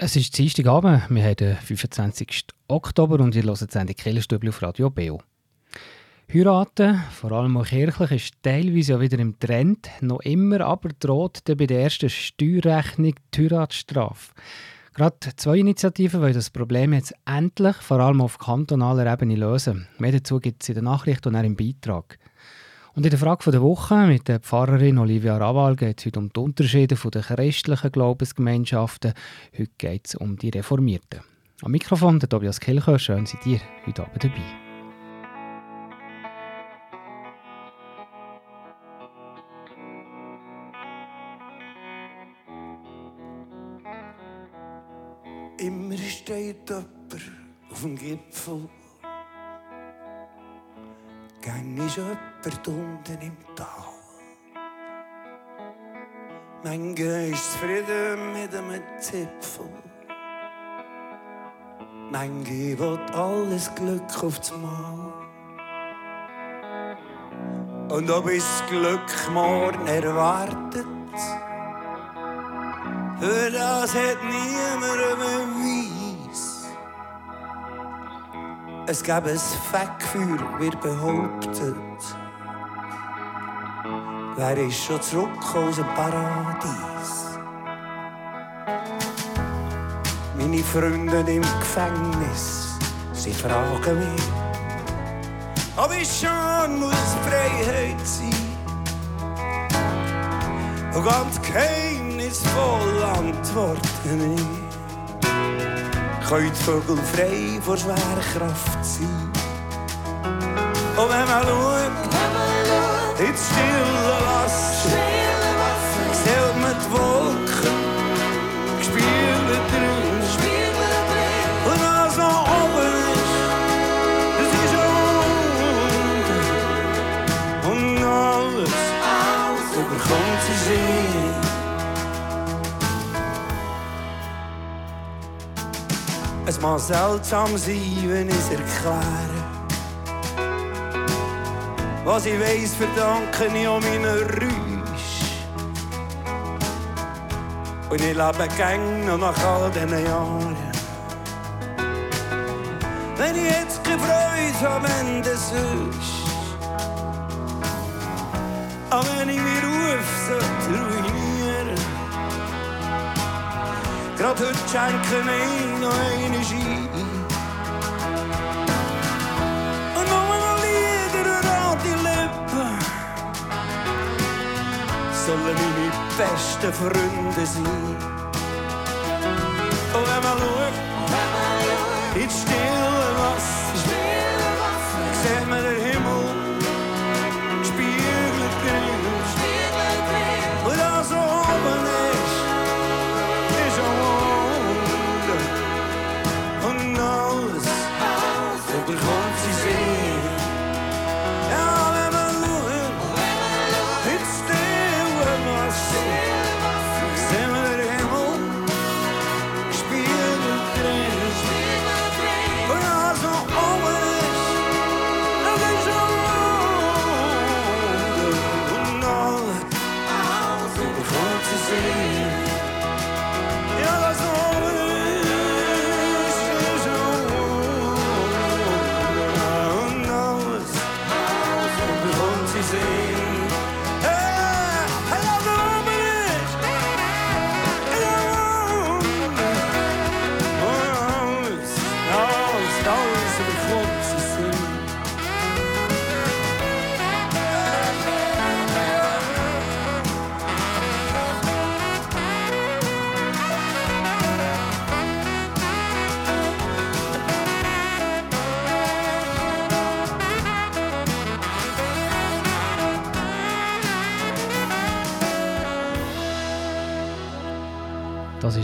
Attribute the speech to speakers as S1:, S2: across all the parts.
S1: Es ist Dienstagabend, wir haben den 25. Oktober und ihr hört die Sendung Killerstübli auf Radio Beo. Heiraten, vor allem auch kirchlich, ist teilweise ja wieder im Trend. Noch immer aber droht bei der ersten Steuerrechnung die Heiratsstrafe. Gerade zwei Initiativen wollen das Problem jetzt endlich, vor allem auf kantonaler Ebene, lösen. Mehr dazu gibt es in der Nachricht und auch im Beitrag. Und in der Frage der Woche mit der Pfarrerin Olivia Rawal geht es heute um die Unterschiede der christlichen Glaubensgemeinschaften. Heute geht es um die Reformierten. Am Mikrofon der Tobias Kilcher, schön seid ihr heute Abend dabei.
S2: Immer steht jemand auf dem Gipfel Gang ist jemand unten im Tal. Manche ist zufrieden mit einem Zipfel. Manche will alles Glück aufs Mal. Und ob es Glück morgen erwartet, für das hat niemand Beweis. Es gäbe ein Fettgefühl, wird behauptet. Wer ist schon zurück aus dem Paradies? Meine Freunde im Gefängnis, sie fragen mich, ob ich schon muss Freiheit sein. Und ganz geheimnisvoll antworten ich können die Vögel frei vor schwerer Kraft sein. Und wenn man schaut, ins stille Wasser, Es mag seltsam sein, wenn ich es erkläre. Was ich weiss, verdanke ich an meinen Rüsch. Und ich lebe gern noch nach all diesen Jahren. Wenn ich jetzt keine Freude habe, wenn das Gerade heute schenken wir noch eine Ski. Und noch mal Lieder an die Lippen. Sollen meine besten Freunde sein. Und wenn man schaut, ins stille Wasser, sieht man den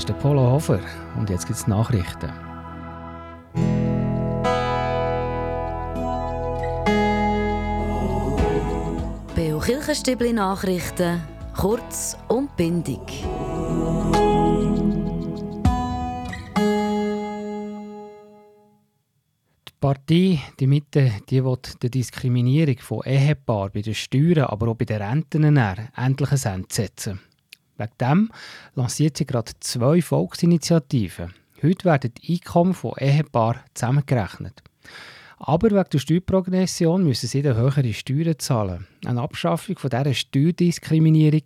S2: ist
S1: der Polo Hofer und jetzt gibt es Nachrichten.
S3: Beo Kirchenstübli Nachrichten, kurz und bindig.
S1: Die Partei, die Mitte, die will der Diskriminierung von Ehepaaren bei den Steuern, aber auch bei den Renten endlich ein Ende setzen. Wegen dem lanciert sie gerade zwei Volksinitiativen. Heute werden die Einkommen von Ehepaaren zusammengerechnet. Aber wegen der Steuerprogression müssen sie dann höhere Steuern zahlen. Eine Abschaffung von dieser Steuerdiskriminierung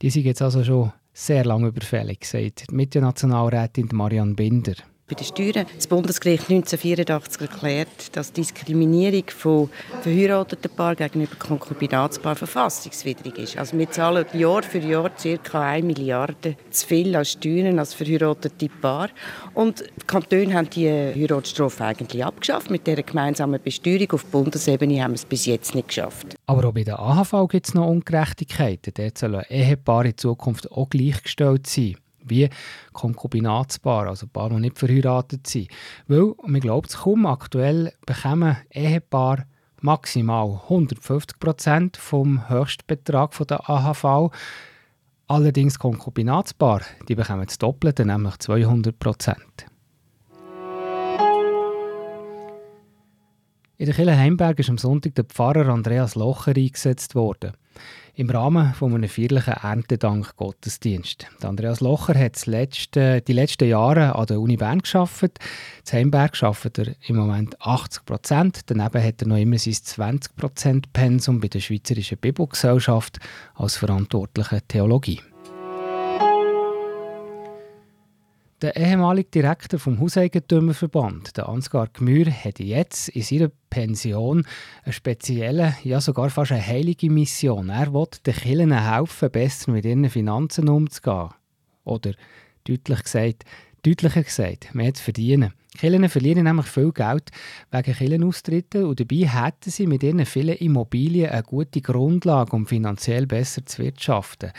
S1: die ist jetzt also schon sehr lange überfällig, sagt die Mitte-Nationalrätin Marianne Binder.
S4: Bei den Steuern das Bundesgericht 1984 erklärt, dass Diskriminierung von verheirateten Paaren gegenüber Konkubinatspaaren verfassungswidrig ist. Also wir zahlen Jahr für Jahr ca. 1 Milliarde zu viel als Steuern als verheiratete Paar. Und die Kantone haben die Heiratsstrafe eigentlich abgeschafft. Mit dieser gemeinsamen Besteuerung auf Bundesebene haben wir es bis jetzt nicht geschafft.
S1: Aber auch bei der AHV gibt es noch Ungerechtigkeiten. Dort sollen Ehepaare in Zukunft auch gleichgestellt sein wie Konkubinatspaar, also Paare, die nicht verheiratet sind. Weil, man glaubt es kaum, aktuell bekommen Ehepaare maximal 150 Prozent vom Höchstbetrag der AHV. Allerdings Konkubinatspaar, die bekommen das Doppelte, nämlich 200 Prozent. In der Kirche Heimberg ist am Sonntag der Pfarrer Andreas Locher eingesetzt worden im Rahmen von einem feierlichen Erntedank-Gottesdienst. Andreas Locher hat letzte, die letzten Jahre an der Uni Bern geschafft. In Heimberg arbeitet er im Moment 80 Prozent. Daneben hat er noch immer sein 20 Prozent Pensum bei der Schweizerischen Bibelgesellschaft als verantwortliche Theologie. Der ehemalige Direktor vom Hauseigentümerverband, der Ansgar Gmür, hat jetzt in seiner Pension eine spezielle, ja sogar fast eine heilige Mission. Er will den Kirchen helfen, besser mit ihren Finanzen umzugehen. Oder deutlich gesagt, deutlicher gesagt, mehr zu verdienen. Kirchen verlieren nämlich viel Geld wegen Kirchenaustritten und dabei hätten sie mit ihren vielen Immobilien eine gute Grundlage, um finanziell besser zu wirtschaften.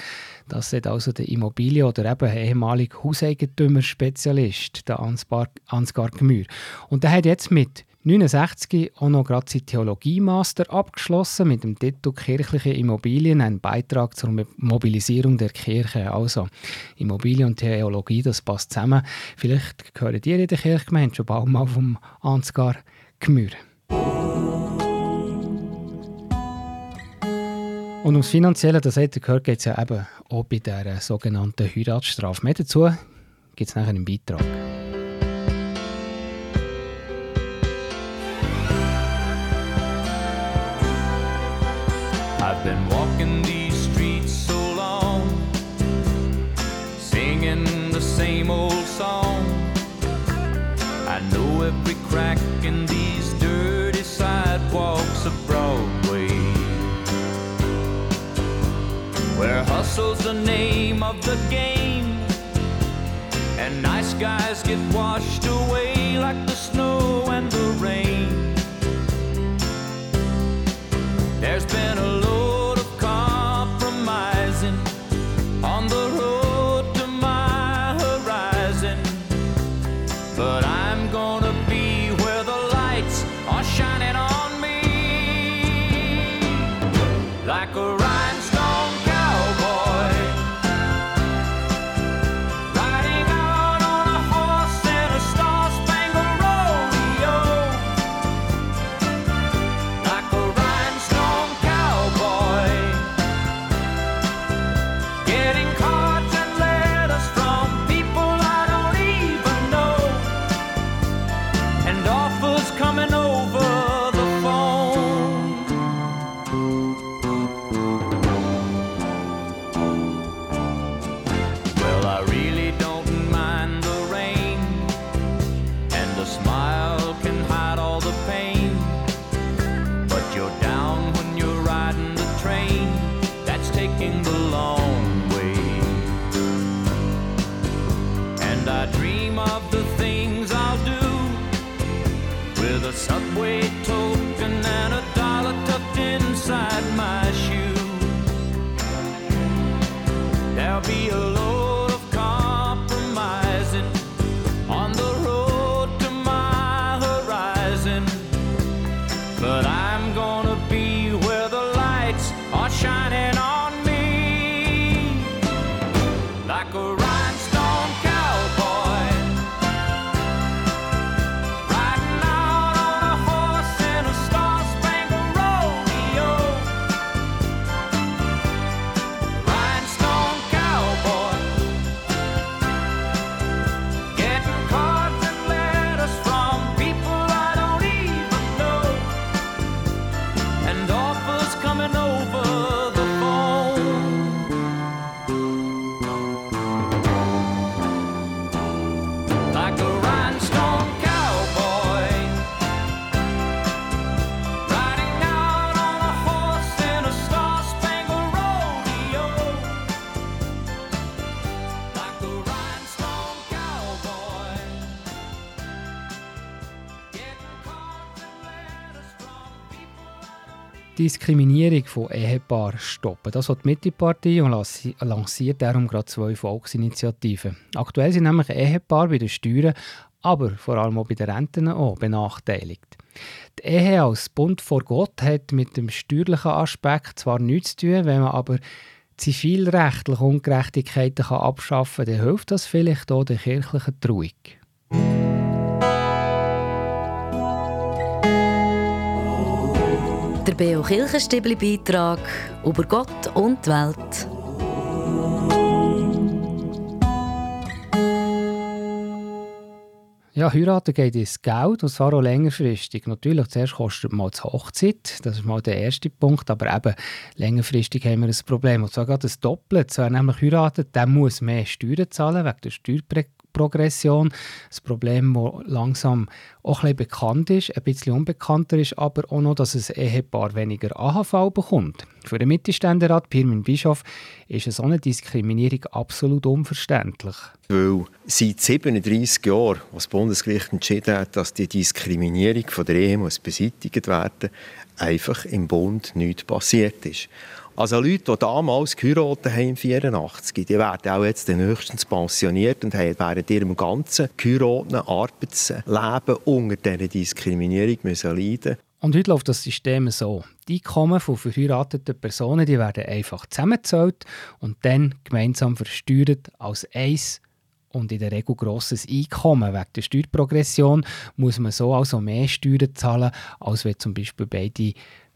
S1: Das sagt also der Immobilien- oder eben ehemalige Hauseigentümer-Spezialist, der Ansgar Gmür. Und der hat jetzt mit 69 auch noch gerade seinen Theologiemaster abgeschlossen mit dem Titel Kirchliche Immobilien, ein Beitrag zur Mobilisierung der Kirche. Also Immobilien und Theologie, das passt zusammen. Vielleicht gehören die in der Kirchgemeinde schon bald mal vom Ansgar Gmür. Und ums Finanzielle, das hat ihr gehört, geht es ja eben auch bei der sogenannten Heiratsstrafe. Mehr dazu gibt es nachher im Beitrag.
S5: Been walking these streets so long, singing the same old song. I know every crack in these dirty sidewalks of Broadway, where hustle's the name of the game, and nice guys get washed away like the snow and the rain. A
S1: Diskriminierung von Ehepaaren stoppen. Das hat die Mittepartei und lanciert darum gerade zwei Volksinitiativen. Aktuell sind nämlich Ehepaare bei den Steuern, aber vor allem auch bei den Renten auch benachteiligt. Die Ehe als Bund vor Gott hat mit dem steuerlichen Aspekt zwar nichts zu tun, wenn man aber zivilrechtliche Ungerechtigkeiten abschaffen kann, dann hilft das vielleicht auch der kirchlichen Trauung.
S3: Der Beo Kirchenstibli Beitrag über Gott und die Welt.
S1: Ja, heiraten geht ins Geld und zwar auch längerfristig. Natürlich, zuerst kostet mal die Hochzeit, das ist mal der erste Punkt, aber eben längerfristig haben wir ein Problem. Und zwar gerade das Doppelte. Wer nämlich heiratet, der muss mehr Steuern zahlen wegen der Steuerprägung Progression. Das Problem, das langsam auch ein bisschen bekannt ist, ein bisschen unbekannter ist, aber auch noch, dass ein Ehepaar weniger AHV bekommt. Für den Mittelständerat Pirmin Bischof ist so eine Diskriminierung absolut unverständlich.
S6: Weil seit 37 Jahren, als das Bundesgericht entschieden hat, dass die Diskriminierung von der Ehe muss beseitigt werden einfach im Bund nichts passiert ist. Also Leute, die damals geheiratet haben, 1984, die werden auch jetzt höchstens pensioniert und haben während ihrem ganzen geheirateten Arbeitsleben unter dieser Diskriminierung müssen leiden
S1: und heute läuft das System so. Die Einkommen von verheirateten Personen die werden einfach zusammengezahlt und dann gemeinsam versteuert als eins und in der Regel grosses Einkommen. Wegen der Steuerprogression muss man so also mehr Steuern zahlen, als wenn zum Beispiel beide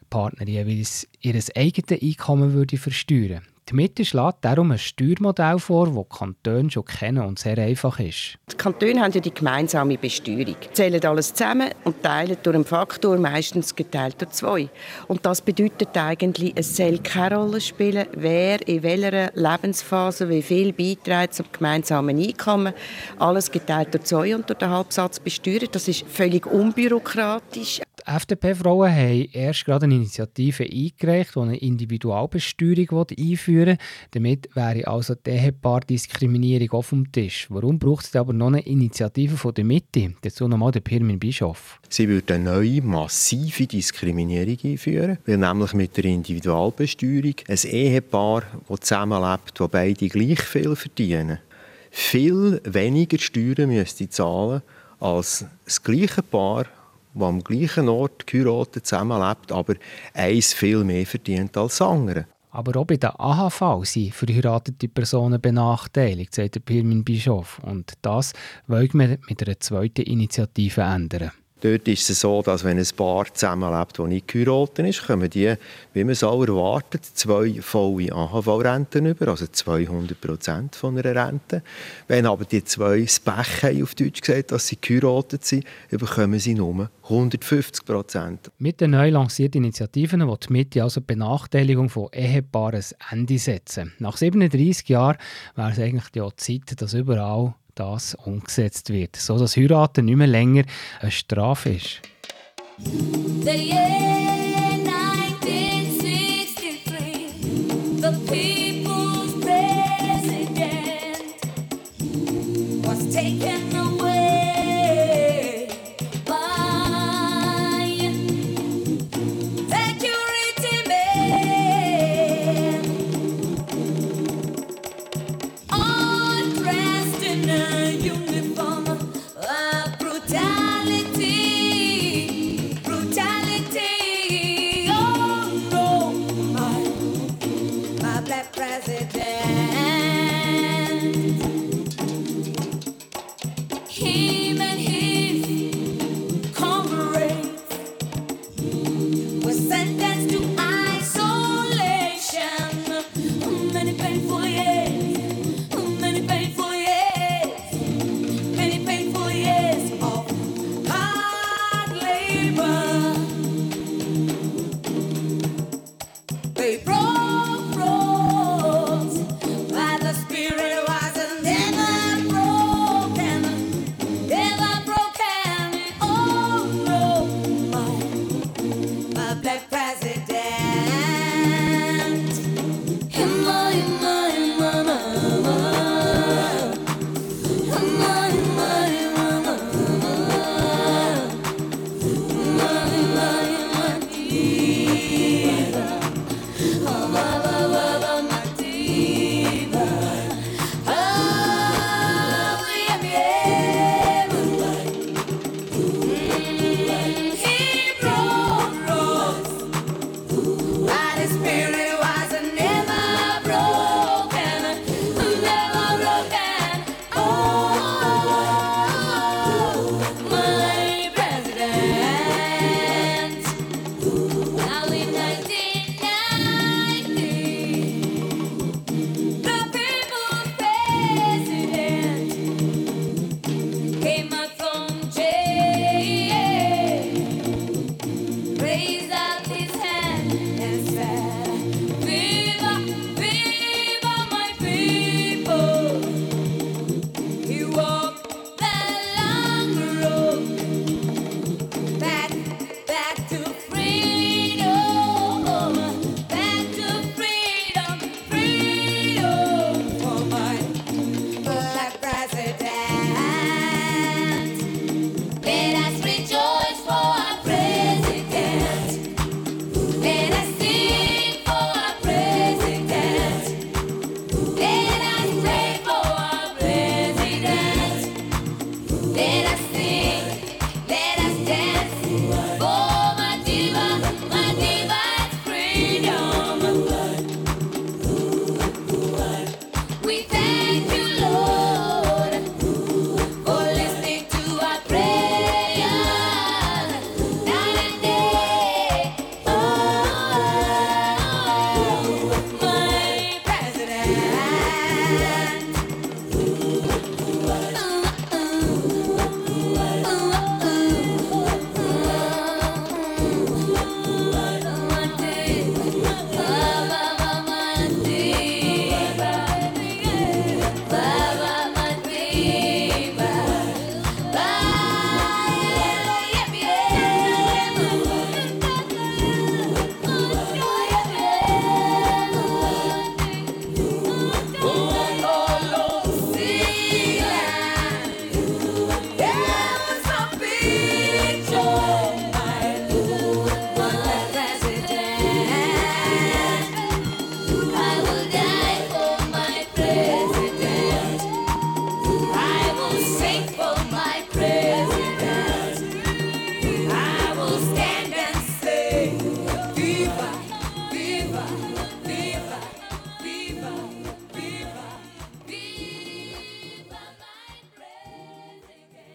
S1: Partner jeweils ihr eigenes Einkommen würde versteuern die Mitte schlägt darum ein Steuermodell vor, das die Kantone schon kennen und sehr einfach ist.
S4: Die Kantone haben ja die gemeinsame Besteuerung. Zählen alles zusammen und teilen durch einen Faktor, meistens geteilt durch zwei. Und das bedeutet eigentlich, es soll keine Rolle spielen, wer in welcher Lebensphase wie viel beiträgt zum gemeinsamen Einkommen. Alles geteilt durch zwei und durch den Halbsatz besteuert. Das ist völlig unbürokratisch.
S1: Die FDP-Frauen haben erst gerade eine Initiative eingereicht, die eine Individualbesteuerung einführen will. Damit wäre also die Ehepaardiskriminierung auf dem Tisch. Warum braucht es aber noch eine Initiative von der Mitte? Dazu nochmal der Pirmin Bischof.
S6: Sie würde eine neue, massive Diskriminierung einführen, weil nämlich mit der Individualbesteuerung ein Ehepaar, das zusammenlebt, wo beide gleich viel verdienen, viel weniger Steuern müsste zahlen als das gleiche Paar, die am gleichen Ort geheiratet zusammenlebt, aber eins viel mehr verdient als andere.
S1: Aber auch bei der AHV sind verheiratete Personen benachteiligt, sagt Pirmin Bischof. Und das wollen wir mit einer zweiten Initiative ändern.
S6: Dort ist es so, dass wenn ein Paar zusammenlebt, das nicht geheiratet ist, kommen die, wie man es auch erwartet, zwei volle AHV-Renten über, also 200 Prozent von einer Rente. Wenn aber die zwei das Pech haben, auf Deutsch gesagt, dass sie geheiratet sind, bekommen sie nur 150 Prozent.
S1: Mit den neu lancierten Initiativen will die Mitte also die Benachteiligung von Ehepaaren ein Ende setzen. Nach 37 Jahren wäre es eigentlich die Zeit, dass überall das umgesetzt wird, so dass Heiraten nicht mehr länger eine Strafe ist. The year 1963, the They brought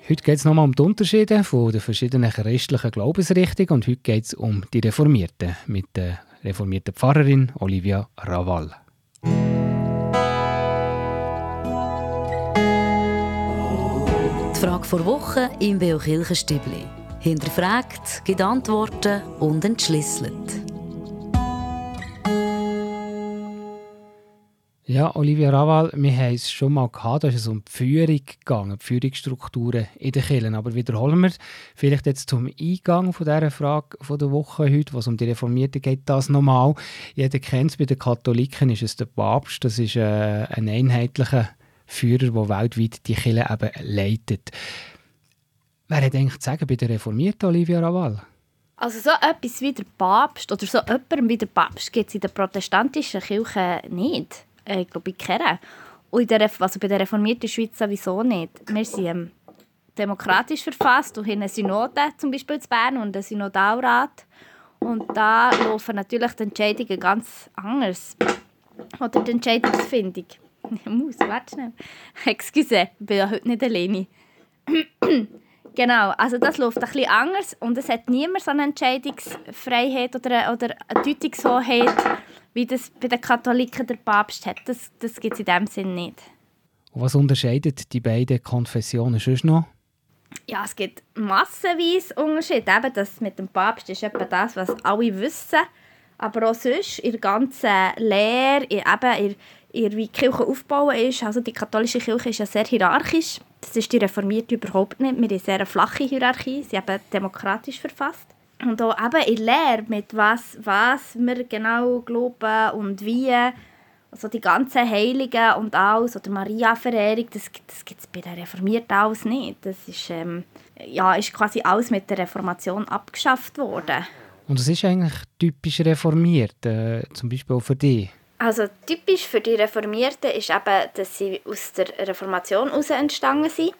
S1: Heute geht es nochmal um die Unterschiede von den verschiedenen christlichen Glaubensrichtungen und heute geht es um die Reformierten mit der reformierten Pfarrerin Olivia Raval.
S3: Die Frage vor Woche im Beo Kirchenstübli. Hinterfragt, gibt Antworten und entschlüsselt.
S1: Ja, Olivia Raval, wir haben es schon mal gehabt, da ist es um die Führung gegangen, die Führungsstrukturen in den Kirchen. Aber wiederholen wir vielleicht jetzt zum Eingang von dieser Frage von der Woche heute, was um die Reformierten geht, das nochmal. Jeder kennt es, bei den Katholiken ist es der Papst, das ist äh, ein einheitlicher Führer, der weltweit die Kirche eben leitet. Wer hat eigentlich zu sagen bei der Reformierten, Olivia Raval?
S7: Also so etwas wie der Papst oder so jemandem wie der Papst gibt es in der protestantischen Kirche nicht. Äh, glaube, ich kenne. Und der, also bei der reformierten Schweiz sowieso nicht. Wir sind ähm, demokratisch verfasst und haben eine Synode, zum Beispiel in Bern, und einen Synodalrat. Und da laufen natürlich die Entscheidungen ganz anders. Oder die Entscheidungsfindung. Ich muss, warte schnell. Excuse, ich bin ja heute nicht alleine. genau, also das läuft ein bisschen anders und es hat niemand so eine Entscheidungsfreiheit oder, oder eine Deutungshoheit, wie das bei den Katholiken der Papst hat. Das, das gibt es in dem Sinn nicht.
S1: Und was unterscheidet die beiden Konfessionen sonst noch?
S7: Ja, es gibt massenweise Unterschiede. Eben das mit dem Papst ist etwa das, was alle wissen. Aber auch sonst in der ganzen Lehre, in, eben in, die Kirche aufgebaut ist. Also die katholische Kirche ist ja sehr hierarchisch. Das ist die reformierte überhaupt nicht. Wir haben eine sehr flache Hierarchie. Sie eben demokratisch verfasst. Und auch eben in Lehre, mit was, was wir genau glauben und wie. Also die ganzen Heiligen und alles, oder Maria-Verehrung, das, das gibt es bei den Reformierten alles nicht. Das ist, ähm, ja, ist quasi alles mit der Reformation abgeschafft worden.
S1: Und es ist eigentlich typisch reformiert, äh, zum Beispiel auch für dich.
S7: Also typisch für die Reformierten ist eben, dass sie aus der Reformation heraus entstanden sind.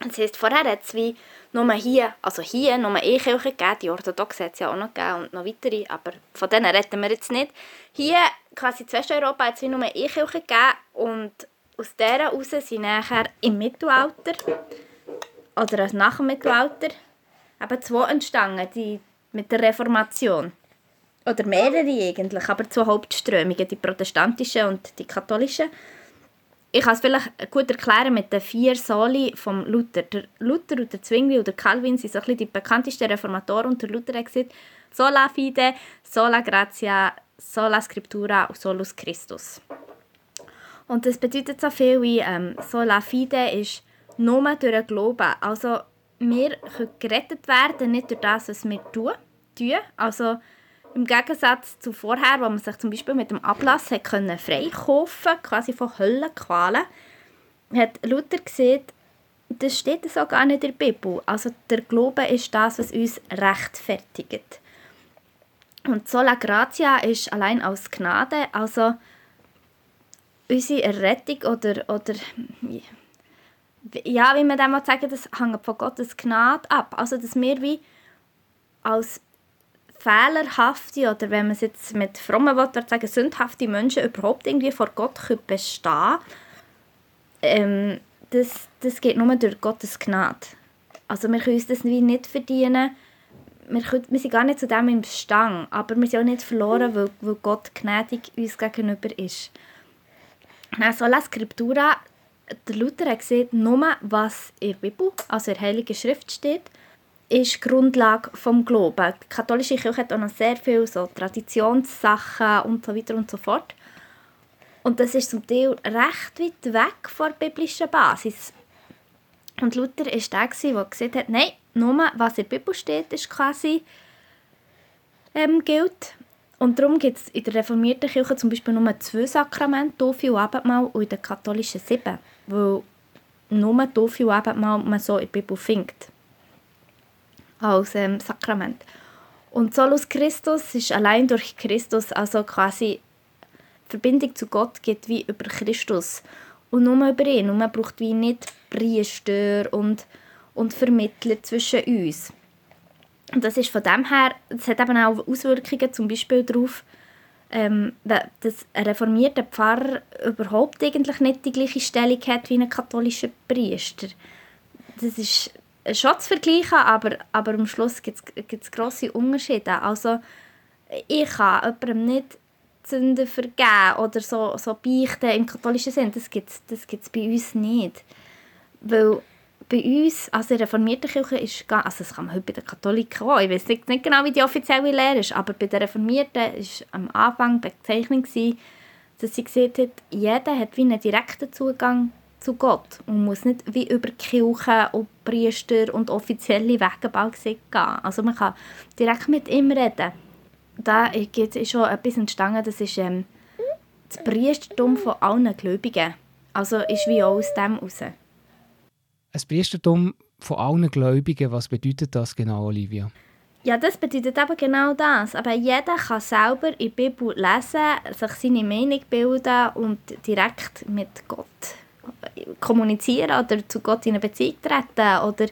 S7: Das heisst, vorher hat es wie nur hier, also hier nur eine Kirche gegeben, die Orthodoxe hat es ja auch noch gegeben und noch weitere, aber von denen reden wir jetzt nicht. Hier, quasi in Westeuropa, hat es wie nur eine Kirche gegeben und aus dieser heraus sind nachher im Mittelalter oder nach dem Mittelalter eben zwei entstanden, die mit der Reformation. Oder mehrere eigentlich, aber zwei Hauptströmungen, die protestantische und die katholische ich kann es vielleicht gut erklären mit den vier Soli vom Luther. Der Luther und der Zwingli und der Calvin sind so ein die bekanntesten Reformatoren und der Luther hat sola fide, sola gratia, sola scriptura und solus Christus. Und das bedeutet so viel wie ähm, sola fide ist nur durch den Glauben. Also wir können gerettet werden, nicht durch das, was wir tun. Also im Gegensatz zu vorher, wo man sich zum Beispiel mit dem Ablass hat können freikaufen quasi von Höllenqualen, hat Luther gesehen, das steht so gar nicht in der Bibel. Also der Glaube ist das, was uns rechtfertigt. Und sola gratia ist allein aus Gnade, also unsere Errettung oder, oder ja, wie man dem sagen das hängt von Gottes Gnade ab. Also dass wir wie als fehlerhafte oder wenn man es jetzt mit frommen Worten sagen, sündhafte Menschen überhaupt irgendwie vor Gott bestehen können, ähm, das, das geht nur durch Gottes Gnade. Also wir können uns das nicht verdienen. Wir, können, wir sind gar nicht zu dem im Stang, aber wir sind auch nicht verloren, weil, weil Gott gnädig uns gegenüber ist. Also La Scriptura, der Luther hat gesehen, nur was in der Bibel, also in der Heiligen Schrift steht, ist die Grundlage des Glaubens. Die katholische Kirche hat auch noch sehr viele so Traditionssachen und so weiter und so fort. Und das ist zum Teil recht weit weg von der biblischen Basis. Und Luther war der, der gesagt hat, nein, nur was in der Bibel steht, ist quasi ähm, gilt. Und darum gibt es in der reformierten Kirche zum Beispiel nur zwei Sakramente, Taufe und Abendmahl, und in der katholischen sieben. Weil nur Taufe und Abendmahl man so in der Bibel findet als ähm, Sakrament. Und Solus Christus ist allein durch Christus, also quasi Verbindung zu Gott geht wie über Christus. Und nur über ihn. Und man braucht wie nicht Priester und, und Vermittler zwischen uns. Und das ist von dem her, das hat eben auch Auswirkungen zum Beispiel darauf, ähm, dass ein reformierter Pfarrer überhaupt eigentlich nicht die gleiche Stellung hat wie ein katholischer Priester das ist schon zu vergleichen, aber, aber am Schluss gibt es grosse Unterschiede. Also ich kann jemandem nicht Sünden vergeben oder so, so beichten im katholischen Sinn, das gibt es das gibt's bei uns nicht. Weil bei uns, also in der reformierten Kirche, ist also das kann man heute bei den Katholiken auch, ich weiß nicht, nicht genau, wie die offizielle Lehre ist, aber bei den Reformierten war am Anfang die Bezeichnung, dass sie gesagt hat, jeder hat wie einen direkten Zugang zu Gott und muss nicht wie über Kirche und Priester und offizielle Wege gehen. Also man kann direkt mit ihm reden. Da ist schon etwas entstanden, das ist ähm, das Priestertum von allen Gläubigen. Also ist wie auch aus dem heraus.
S1: Ein Priestertum von allen Gläubigen, was bedeutet das genau, Olivia?
S7: Ja, das bedeutet eben genau das. Aber jeder kann selber in der Bibel lesen, sich seine Meinung bilden und direkt mit Gott kommunizieren oder zu Gott in eine Beziehung treten oder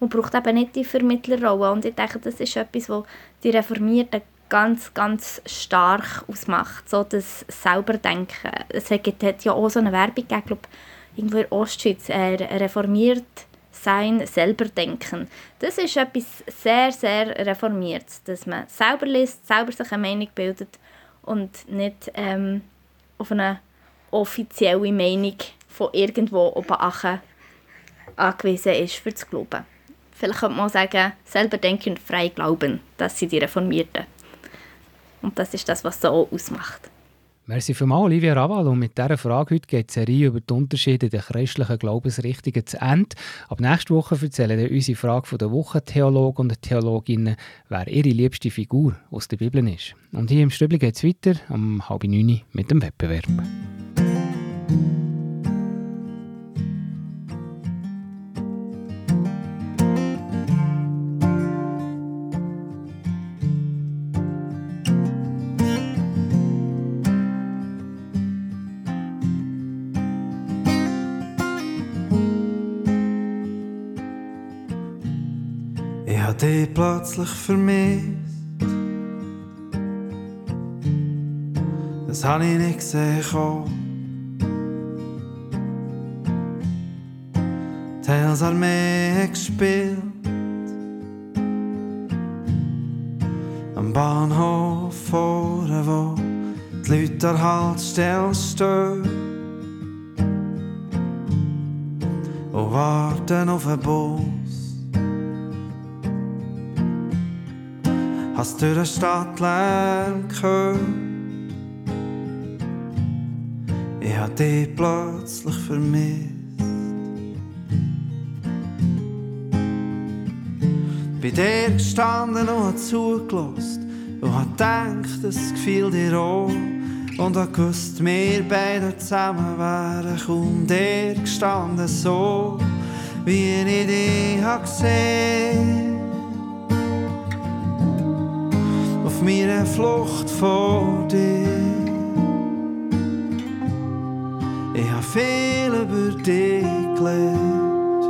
S7: und braucht eben nicht die Vermittlerrolle. Und ich denke, das ist etwas, was die Reformierten ganz, ganz stark ausmacht, so das selber Denken. Es hat ja auch so eine Werbung gegeben, glaube irgendwo in Ostschweiz, äh, reformiert sein, selber denken. Das ist etwas sehr, sehr reformiertes, dass man selber liest, selber sich eine Meinung bildet und nicht ähm, auf eine offizielle Meinung von irgendwo oben angewiesen ist, für zu glauben. Vielleicht könnte man sagen, selber denken und frei glauben, das sind die Reformierten. Und das ist das, was so ausmacht.
S1: Merci vielmals, Olivia Raval. Und mit dieser Frage heute geht die Serie über die Unterschiede der christlichen Glaubensrichtungen zu Ende. Ab nächster Woche erzählen wir unsere Frage der Woche Theologen und Theologinnen, wer ihre liebste Figur aus der Bibel ist. Und hier im Stübli geht es weiter, um halb neun mit dem Wettbewerb.
S8: Plötzlich vermisst. Das habe ich nicht gesehen. Tales Armee gespielt. Am Bahnhof vorne, wo die Leute an Haltestelle stehen. Und warten auf einen Bus. Hast du den Stadtlärm gehört? Ich hab dich plötzlich vermisst. Bei dir gestanden und hab zugelassen und hab gedacht, es gefiel dir auch. Und hab gewusst, wir beide zusammen wären kaum dir gestanden, so wie ich dich hab gesehen. Meiner Flucht vor dir. Ich habe viel über dich gelernt.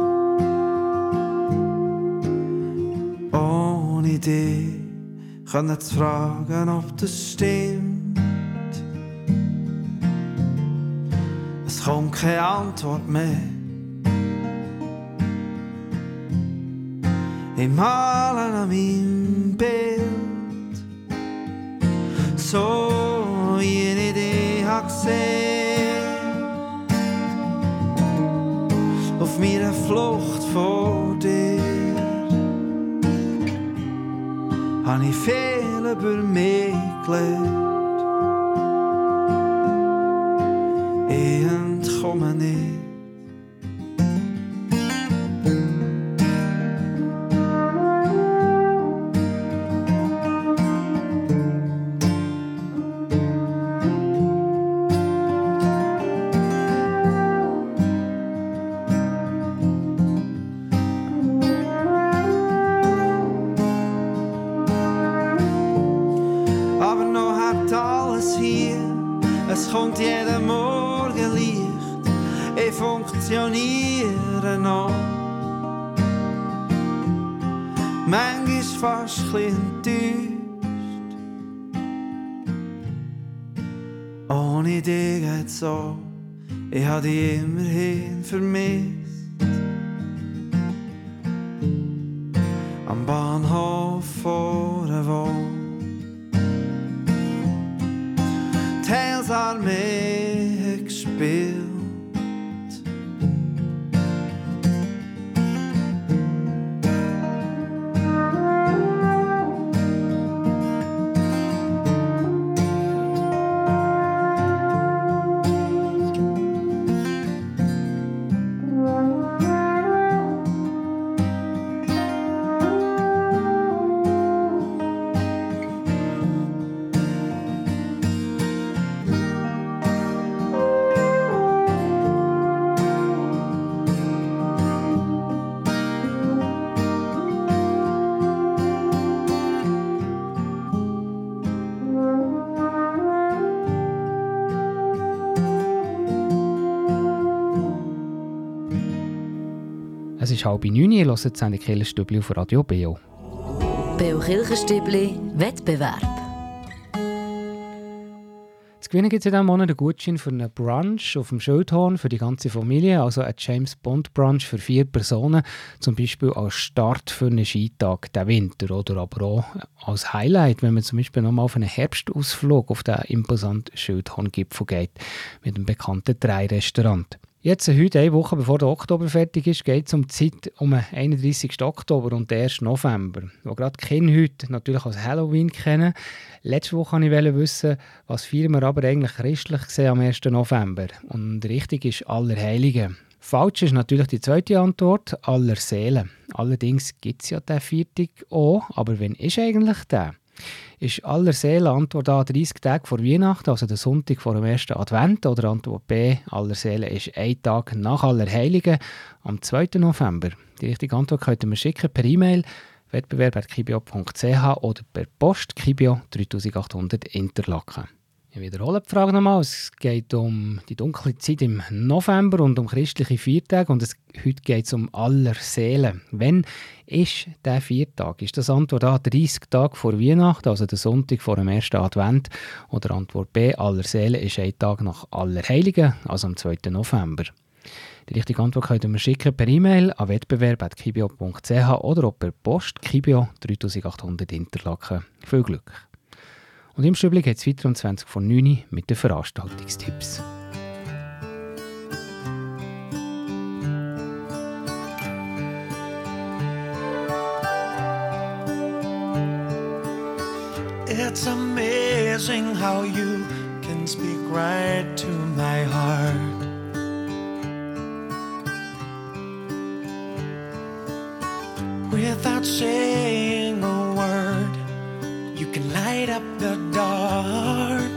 S8: Ohne dich können zu fragen, ob das stimmt. Es kommt keine Antwort mehr. Ich male an meinem Bild so jene dich hab gesehen. Auf meiner Flucht vor dir habe ich viel über mich gelernt. hade Immerhed förmist
S9: Han bad han ha förevar Tälls armé
S1: högspel ist halb neun, ihr hört die Sendung Killerstübli auf Radio Beo.
S3: Beo Kirchenstübli Wettbewerb.
S1: Zu gewinnen gibt es in diesem Monat einen Gutschein für einen Brunch auf dem Schildhorn für die ganze Familie, also ein James Bond Brunch für vier Personen, zum Beispiel als Start für einen Skitag den Winter oder aber auch als Highlight, wenn man zum Beispiel nochmal auf einen Herbstausflug auf den imposanten Schildhorngipfel geht, mit dem bekannten Drei-Restaurant. Jetzt, heute, eine Woche bevor der Oktober fertig ist, geht es um die Zeit um den 31. Oktober und den 1. November, wo gerade Kinder heute natürlich als Halloween kennen. Letzte Woche wollte ich wissen, was wir aber eigentlich christlich gesehen am 1. November. Und richtig ist Allerheiligen. Falsch ist natürlich die zweite Antwort, aller Seelen. Allerdings gibt es ja den Viertag auch, aber wann ist eigentlich der? Ist aller Seelen Antwort A 30 Tage vor Weihnachten, also der Sonntag vor dem ersten Advent, oder Antwort B, aller Seelen ist ein Tag nach Allerheiligen, am 2. November? Die richtige Antwort könnt ihr mir schicken per E-Mail wettbewerb.kibio.ch oder per Post Kibio 3800 Interlaken. Ich wiederhole die Frage nochmal. Es geht um die dunkle Zeit im November und um christliche Viertage. Und es, heute geht es um aller Seelen. Wann ist der Viertag? Ist das Antwort A 30 Tage vor Weihnachten, also der Sonntag vor dem ersten Advent? Oder Antwort B, aller Seelen ist ein Tag nach Allerheiligen, also am 2. November? Die richtige Antwort könnt ihr mir schicken per E-Mail an wettbewerb.kibio.ch oder auch per Post Kibio 3800 Interlaken. Viel Glück! Und im Stübli geht es weiter um 20 von 9 Uhr mit den Veranstaltungstipps.
S9: It's amazing how you can speak right to my heart. Without saying you can light up the dark.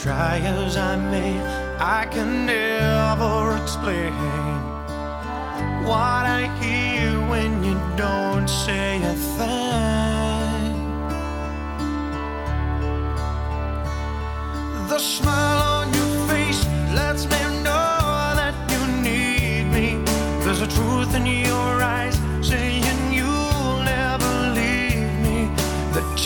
S9: Try as I may, I can never explain what I hear when you don't say a thing. The smile on your face lets me know that you need me. There's a truth in your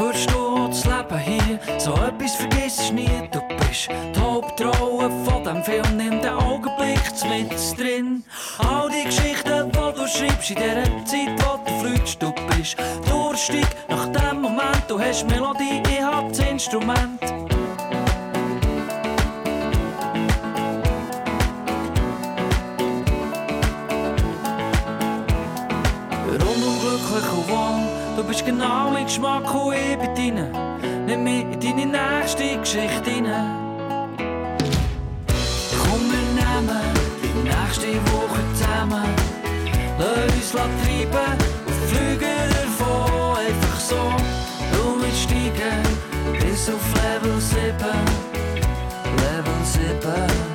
S10: Spürst du das Leben hier? So etwas vergisst nie, du bist die Hauptrolle von dem Film, nimm den Augenblick mit drin. All die Geschichten, die du schreibst in dieser Zeit, wo du fliegst, du bist durstig nach dem Moment, du hast Melodie, ich hab das Instrument. Genau mein Geschmack und ich bin deine. Nimm mich in deine nächste Geschichte rein. Komm, wir nehmen die nächste Woche zusammen. Lass uns treiben und fliegen davon. Einfach so, nur mit Steigen bis auf Level 7. Level 7.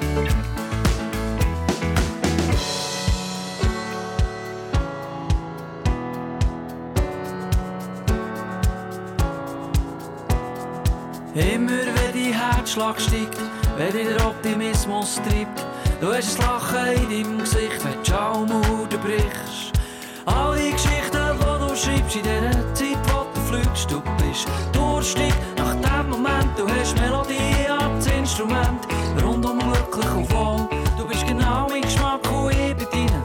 S10: Herzschlag steigt, wenn dich der Optimismus treibt, du hast ein Lachen in deinem Gesicht, wenn du Schaum brichst. All die Geschichten, die du schreibst in dieser Zeit, wo du fliegst, du bist durstig nach dem Moment, du hast Melodie als Instrument, rundum glücklich und wohl, du bist genau mein Geschmack und ich bin deine.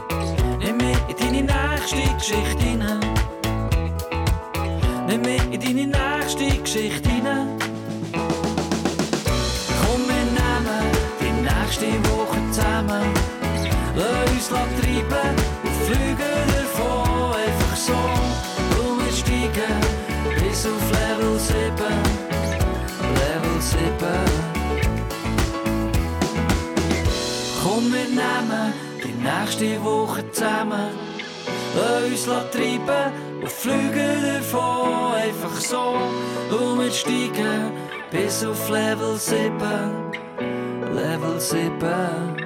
S10: Nimm mich in deine nächste Geschichte rein. Nimm mich in deine nächste Geschichte rein. Uns treiben und fliegen davon. Einfach so, und bis auf Level 7. Level 7. Komm, wir nehmen die nächste Woche zusammen. Lass uns treiben und fliegen davon. Einfach so, und bis auf Level 7. Level 7.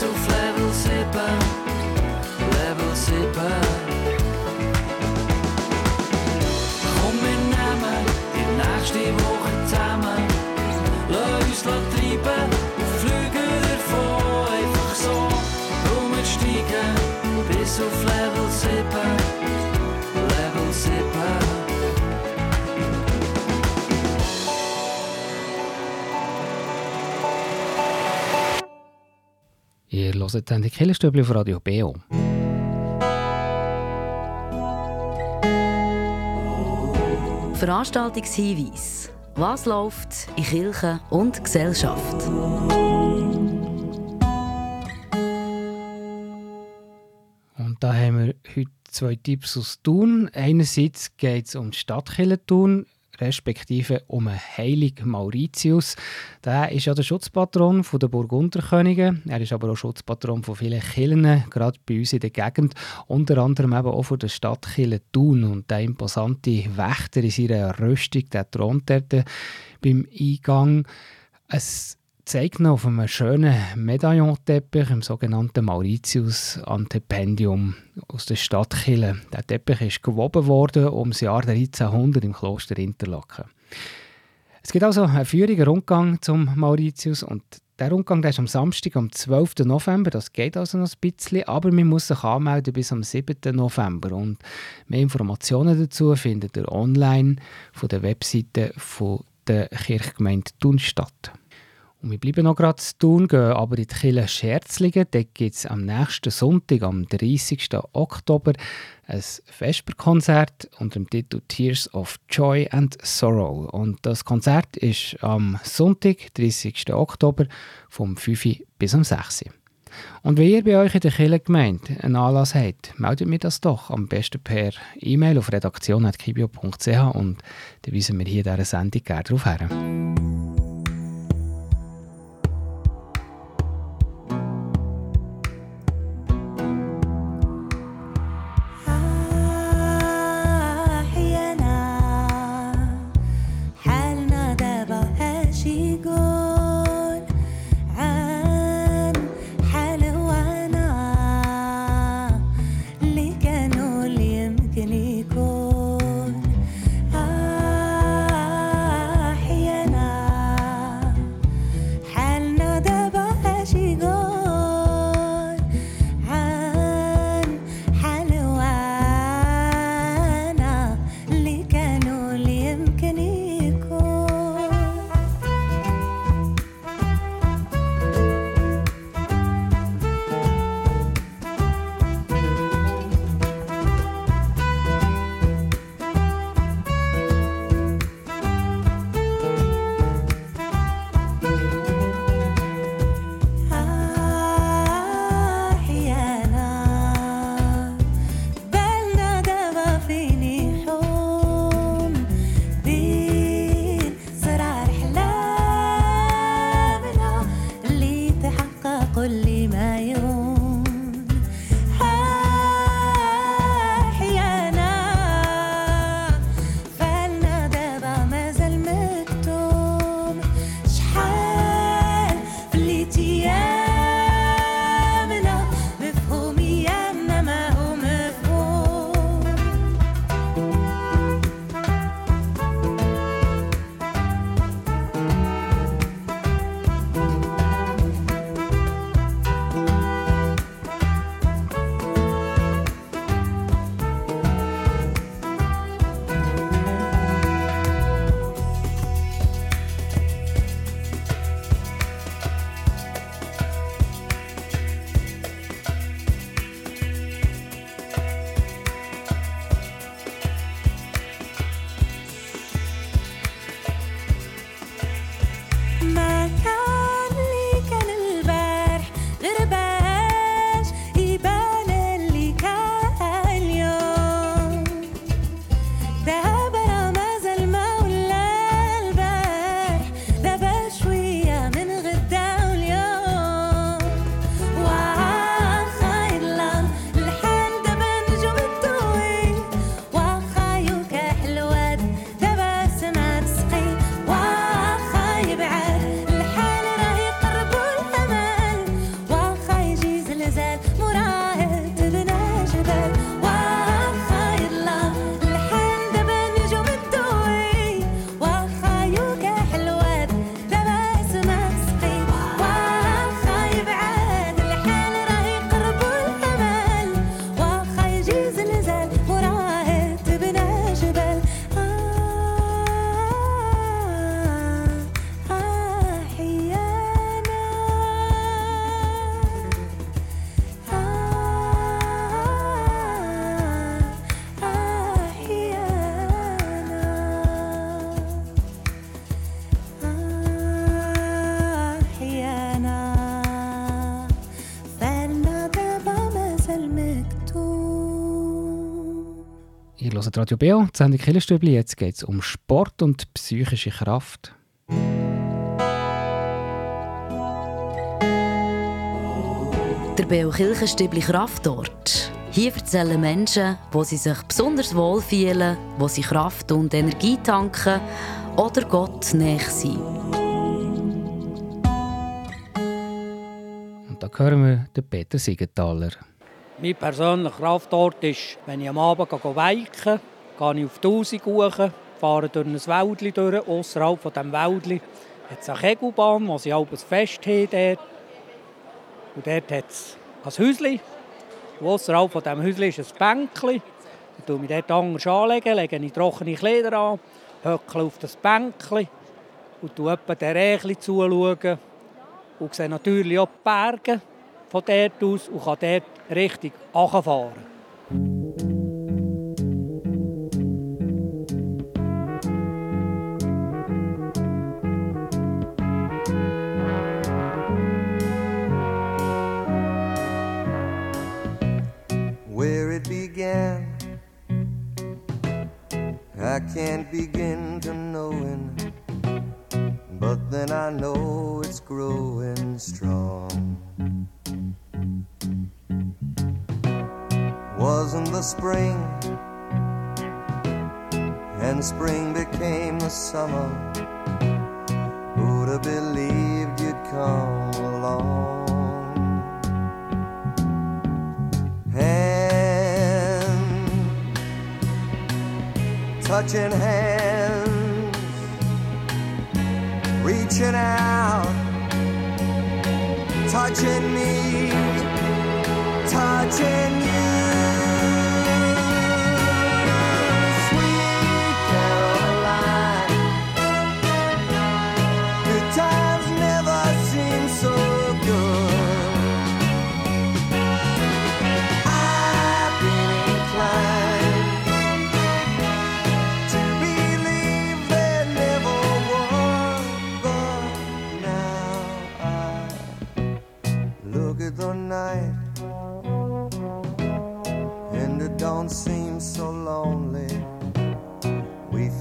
S10: bis
S1: Ihr hört dann die Killerstübli auf Radio BO.
S3: Veranstaltungshinweis. Was läuft in Kirche und Gesellschaft?
S1: Und da haben wir heute zwei Tipps aus Thun. Einerseits geht es um die Stadtkirche Thun, respektive um einen heiligen Mauritius. Der ist ja der Schutzpatron der Burgunderkönige. Er ist aber auch Schutzpatron von vielen Kirchen, gerade bei uns in der Gegend. Unter anderem eben auch von der Stadtkirche Thun. Und der imposante Wächter in seiner Rüstung, der thront dort beim Eingang. Es zeigt noch auf einem schönen Medaillonteppich im sogenannten Mauritius Antependium aus der Stadt Chile. Der Teppich ist gewoben worden um das Jahr 1300 im Kloster Interlaken. Es gibt also einen führigen Rundgang zum Mauritius und der Rundgang der ist am Samstag, am 12. November. Das geht also noch ein bisschen, aber man muss sich anmelden bis am 7. November. Und mehr Informationen dazu findet ihr online von der Webseite von der Kirchgemeinde Thunstadt. Und wir bleiben noch gerade zu tun, gehen aber in die Kille Scherzlingen. Dort gibt es am nächsten Sonntag, am 30. Oktober, ein Vesperkonzert unter dem Titel Tears of Joy and Sorrow. Und das Konzert ist am Sonntag, 30. Oktober, vom 5 bis um 6 Uhr. Und wenn ihr bei euch in der Kirchengemeinde einen Anlass habt, meldet mir das doch am besten per E-Mail auf redaktion.kibio.ch und dann weisen wir hier in dieser Sendung gerne darauf her. Radio Beo, die Sendung Killerstübli. Jetzt geht es um Sport und psychische Kraft.
S3: Der Beo Kirchenstübli Kraftort. Hier erzählen Menschen, wo sie sich besonders wohl fühlen, wo sie Kraft und Energie tanken oder Gott näher sind.
S1: Und da hören wir den Peter Siegenthaler.
S11: Mein persönlicher Kraftort ist, wenn ich am Abend gehe weiken, gehe ich auf die Hausung hoch, fahre durch ein Wäldchen durch. Ausserhalb von diesem Wäldchen hat es eine Kegelbahn, wo sie halb ein Fest haben dort. Und dort hat es ein Häuschen. Von diesem Häuschen ist ein Bänkchen. Ich tue mich dort anders anlegen, lege ich trockene Kleider an, höckle auf das Bänkchen und schaue etwa den Rächchen zuschauen. Und sehe natürlich auch die Berge von dort aus und kann dort richtig runterfahren.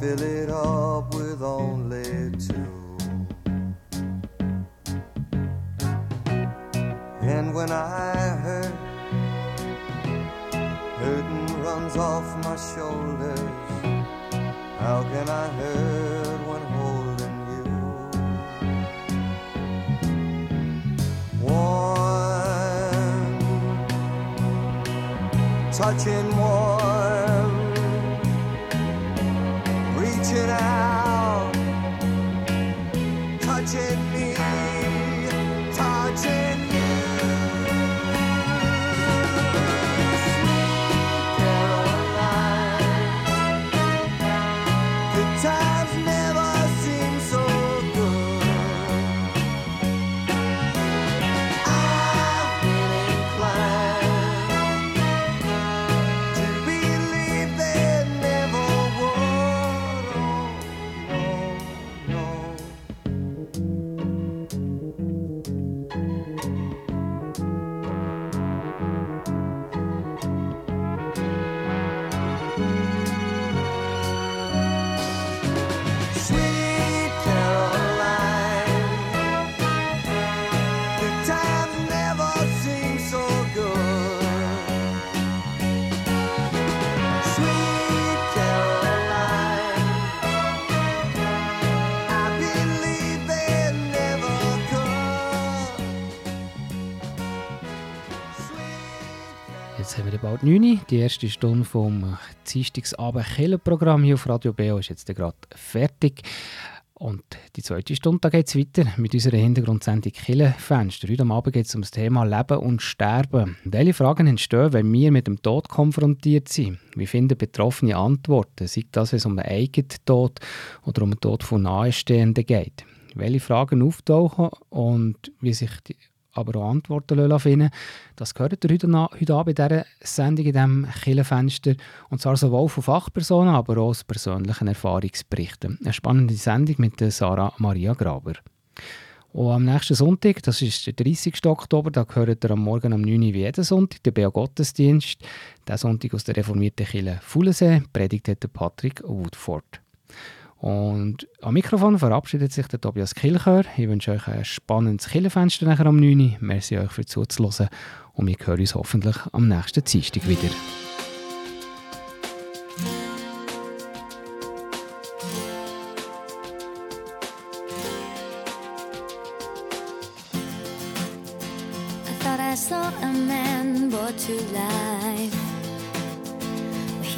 S12: Fill it up with only two. And when I hurt Hurting runs off my shoulders. How can I hurt when holding you? Warm, touching warm, out. Touch it
S1: Jetzt haben wir bald 9 Uhr. Die erste Stunde vom Dienstagsabend Killenprogramm hier auf Radio BO ist jetzt gerade fertig. Und die zweite Stunde geht es weiter mit unserer Hintergrundsendung Killenfenster. Heute Abend geht es um das Thema Leben und Sterben. Welche Fragen entstehen, wenn wir mit dem Tod konfrontiert sind? Wie finden Betroffene Antworten? Sei das, wenn es um einen eigenen Tod oder um den Tod von Nahestehenden geht? Welche Fragen auftauchen und wie sich die aber auch Antworten finden Das gehört ihr heute, heute Abend in dieser Sendung, in diesem Killenfenster. Und zwar sowohl von Fachpersonen, aber auch aus persönlichen Erfahrungsberichten. Eine spannende Sendung mit Sarah Maria Graber. Und am nächsten Sonntag, das ist der 30. Oktober, da gehört ihr am Morgen um 9 Uhr wie jeden Sonntag, der BA Gottesdienst. Der Sonntag aus der reformierten Kirche Fulensee, predigt hat Patrick Woodford. Und am Mikrofon verabschiedet sich der Tobias Kilchör. Ich wünsche euch ein spannendes Killenfenster nachher am 9 Uhr. Merci euch für zuzuhören und wir hören uns hoffentlich am nächsten Dienstag wieder.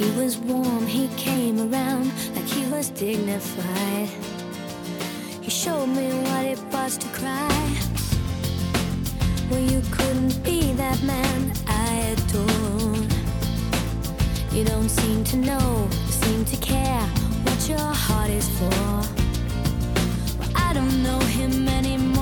S13: He was warm, he came around was dignified. He showed me what it was to cry. Well, you couldn't be that man I adore. You don't seem to know, seem to care what your heart is for. Well, I don't know him anymore.